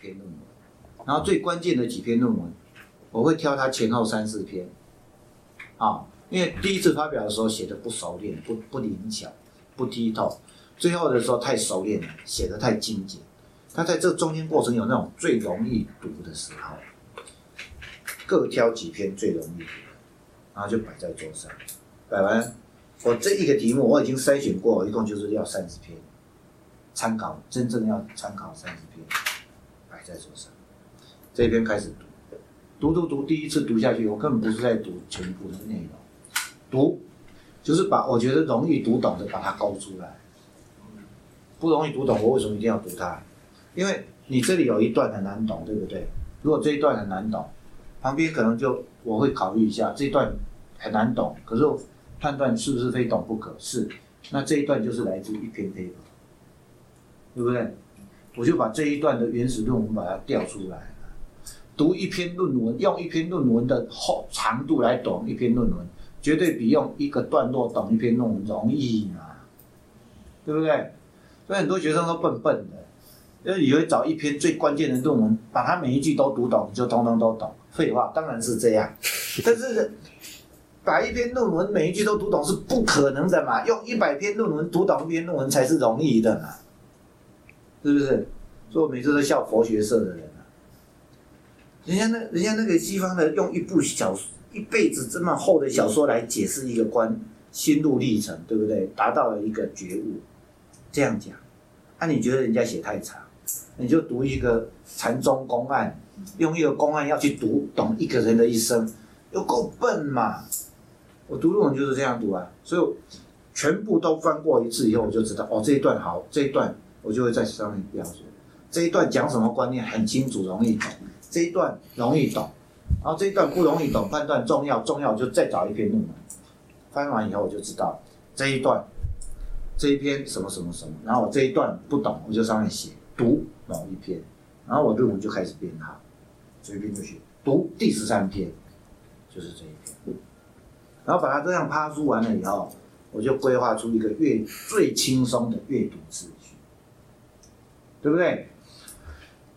篇论文，然后最关键的几篇论文，我会挑它前后三四篇，啊，因为第一次发表的时候写的不熟练，不不灵巧，不剔透，最后的时候太熟练了，写的太精简。他在这中间过程有那种最容易读的时候，各挑几篇最容易读，然后就摆在桌上，摆完，我这一个题目我已经筛选过，一共就是要三十篇，参考真正要参考三十篇，摆在桌上，这边开始读，读读读，第一次读下去，我根本不是在读全部的内容，读就是把我觉得容易读懂的把它勾出来，不容易读懂，我为什么一定要读它？因为你这里有一段很难懂，对不对？如果这一段很难懂，旁边可能就我会考虑一下这一段很难懂，可是判断是不是非懂不可是，那这一段就是来自一篇 paper，对不对？我就把这一段的原始论文把它调出来，读一篇论文，用一篇论文的厚长度来懂一篇论文，绝对比用一个段落懂一篇论文容易嘛，对不对？所以很多学生都笨笨的。就以为找一篇最关键的论文，把它每一句都读懂，你就通通都懂。废话，当然是这样。但是，把一篇论文每一句都读懂是不可能的嘛？用一百篇论文读懂一篇论文才是容易的嘛？是不是？所以我每次都笑佛学社的人啊。人家那人家那个西方的用一部小一辈子这么厚的小说来解释一个观心路历程，对不对？达到了一个觉悟，这样讲，那你觉得人家写太长？你就读一个禅宗公案，用一个公案要去读懂一个人的一生，有够笨嘛！我读论文就是这样读啊，所以全部都翻过一次以后，我就知道哦，这一段好，这一段我就会在上面标注。这一段讲什么观念很清楚，容易懂；这一段容易懂，然后这一段不容易懂，判断重要，重要就再找一篇论文，翻完以后我就知道这一段这一篇什么什么什么，然后我这一段不懂，我就上面写。读某一篇，然后我论文就开始编号，随便就写读第十三篇，就是这一篇，然后把它这样趴书完了以后，我就规划出一个阅最轻松的阅读秩序，对不对？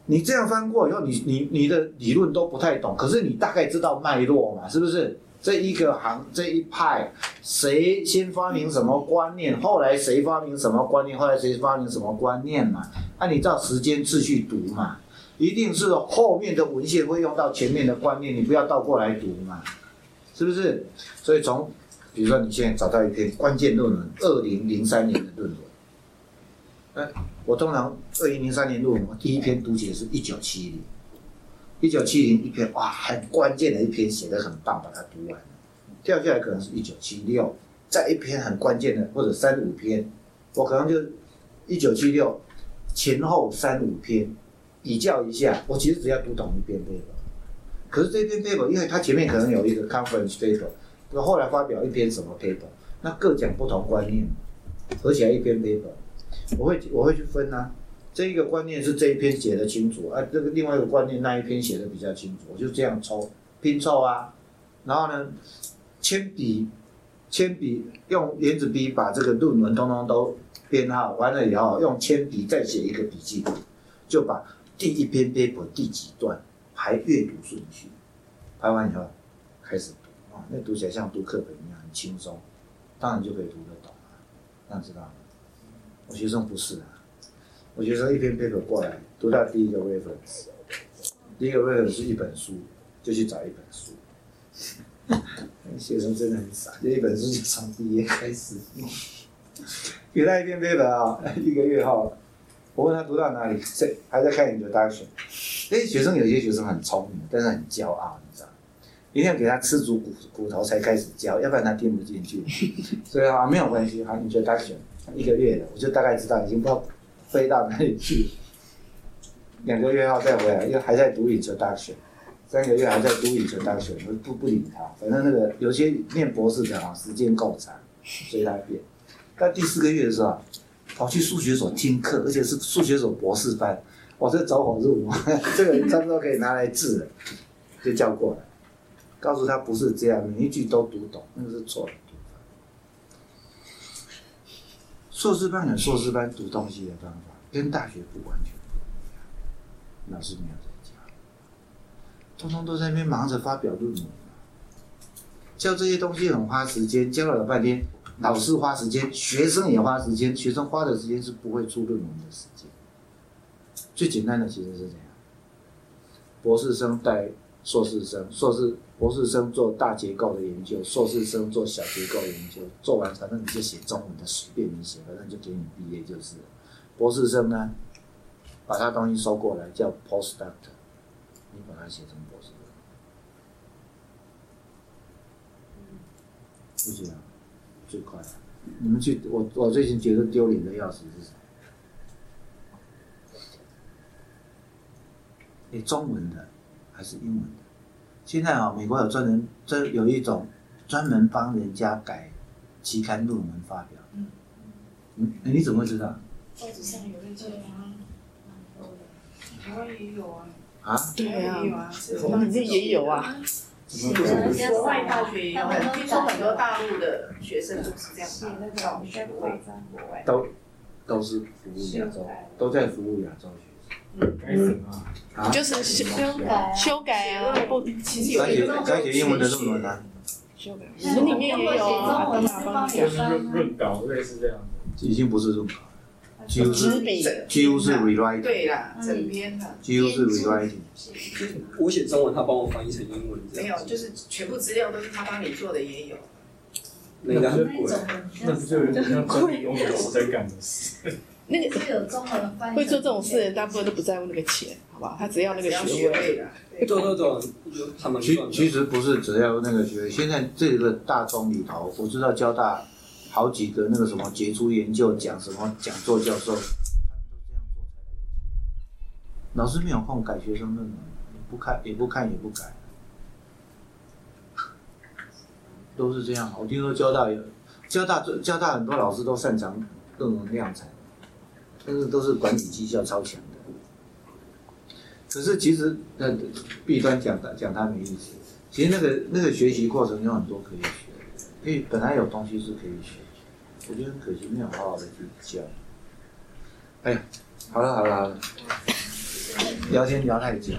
你这样翻过以后，你你你的理论都不太懂，可是你大概知道脉络嘛，是不是？这一个行这一派，谁先发明什么观念，后来谁发明什么观念，后来谁发明什么观念嘛？按你照时间次序读嘛，一定是后面的文献会用到前面的观念，你不要倒过来读嘛，是不是？所以从，比如说你现在找到一篇关键论文，二零零三年的论文，我通常二零零三年论文第一篇读起来是一九七零。一九七零一篇哇，很关键的一篇，写的很棒，把它读完。掉下来可能是一九七六，再一篇很关键的或者三五篇，我可能就一九七六前后三五篇比较一下，我其实只要读懂一篇 paper。可是这篇 paper，因为它前面可能有一个 conference paper，那后来发表一篇什么 paper，那各讲不同观念，合起来一篇 paper，我会我会去分啊。这一个观念是这一篇写的清楚，啊，这个另外一个观念那一篇写的比较清楚，我就这样抽拼凑啊，然后呢，铅笔，铅笔用圆子笔把这个论文通通都编号完了以后，用铅笔再写一个笔记，就把第一篇 paper 第几段排阅读顺序，排完以后开始读啊，那读起来像读课本一样很轻松，当然就可以读得懂了，这样知道吗？我学生不是啊。我学生一篇 paper 过来，读到第一个 reference，第一个 reference 是一本书，就去找一本书。学生真的很傻，这一本书就从第一页开始。给他一篇 paper 啊，一个月后，我问他读到哪里，在还在看研究大学。哎，学生有些学生很聪明，但是很骄傲，你知道一定要给他吃足骨骨头才开始教，要不然他听不进去。所以啊，没有关系，好，你就大学一个月了，我就大概知道已经不知道。飞到哪里去？两个月后再回来，又还在读影哲大学，三个月还在读影哲大学，我不不理他。反正那个有些念博士的啊，时间够长，随他便。到第四个月的时候，跑去数学所听课，而且是数学所博士班，我这走火入魔，这个差不多可以拿来治了，就叫过来，告诉他不是这样，每一句都读懂，那个是错的。硕士班有硕士班读东西的方法，跟大学不完全不一样。老师没有在家，通通都在那边忙着发表论文。教这些东西很花时间，教了老半天，老师花时间，学生也花时间，学生花的时间是不会出论文的时间。最简单的其实是这样，博士生带硕士生，硕士博士生做大结构的研究，硕士生做小结构研究，做完反正你就写中文的，随便你写，反正就给你毕业就是了。博士生呢，把他东西收过来叫 postdoctor，你把它写成博士生，就这样，最快了。你们去，我我最近觉得丢脸的要死是什么？诶，中文的还是英文的？现在啊，美国有专人，这有一种专门帮人家改期刊论文发表。嗯，嗯，你怎么会知道？报纸上有在做啊，台湾也有啊。啊？对啊台湾也有啊，是我们这也有啊。国外大学也有，听说很多大陆的学生都是这样写那的，到个学位国外。都都是服务亚洲，都在服务亚洲学该什么啊？生啊。就是修修改啊修改啊，不其实有一个该写英文的论文啊，修改，我们里面也有啊，中文是帮你就是翻润润稿类似这样子。已经不是润稿了，几乎是几乎是 rewriting，对啦，整篇的几乎是 rewriting。我写中文，他帮我翻译成英文，这没有，就是全部资料都是他帮你做的，也有。那应该很贵。那不就有点像专利拥有人在干的事？那个是有中文翻译会做这种事的人，大部分都不在乎那个钱，好吧？他只要那个学位。学位啦。对对对，就他们其其实不是只要那个学位，现在这个大中里头，我知道交大好几个那个什么杰出研究奖、什么讲座教授，他们都这样做才来得及。老师没有空改学生论文，也不看也不看也不改，都是这样。我听说交大有交大交大很多老师都擅长论文量产，但是都是管理绩效超强的。可是其实那弊端讲的讲它没意思，其实那个那个学习过程有很多可以学，可以本来有东西是可以学，我觉得很可惜没有好好的去教。哎呀，好了好了好了，聊天聊太久，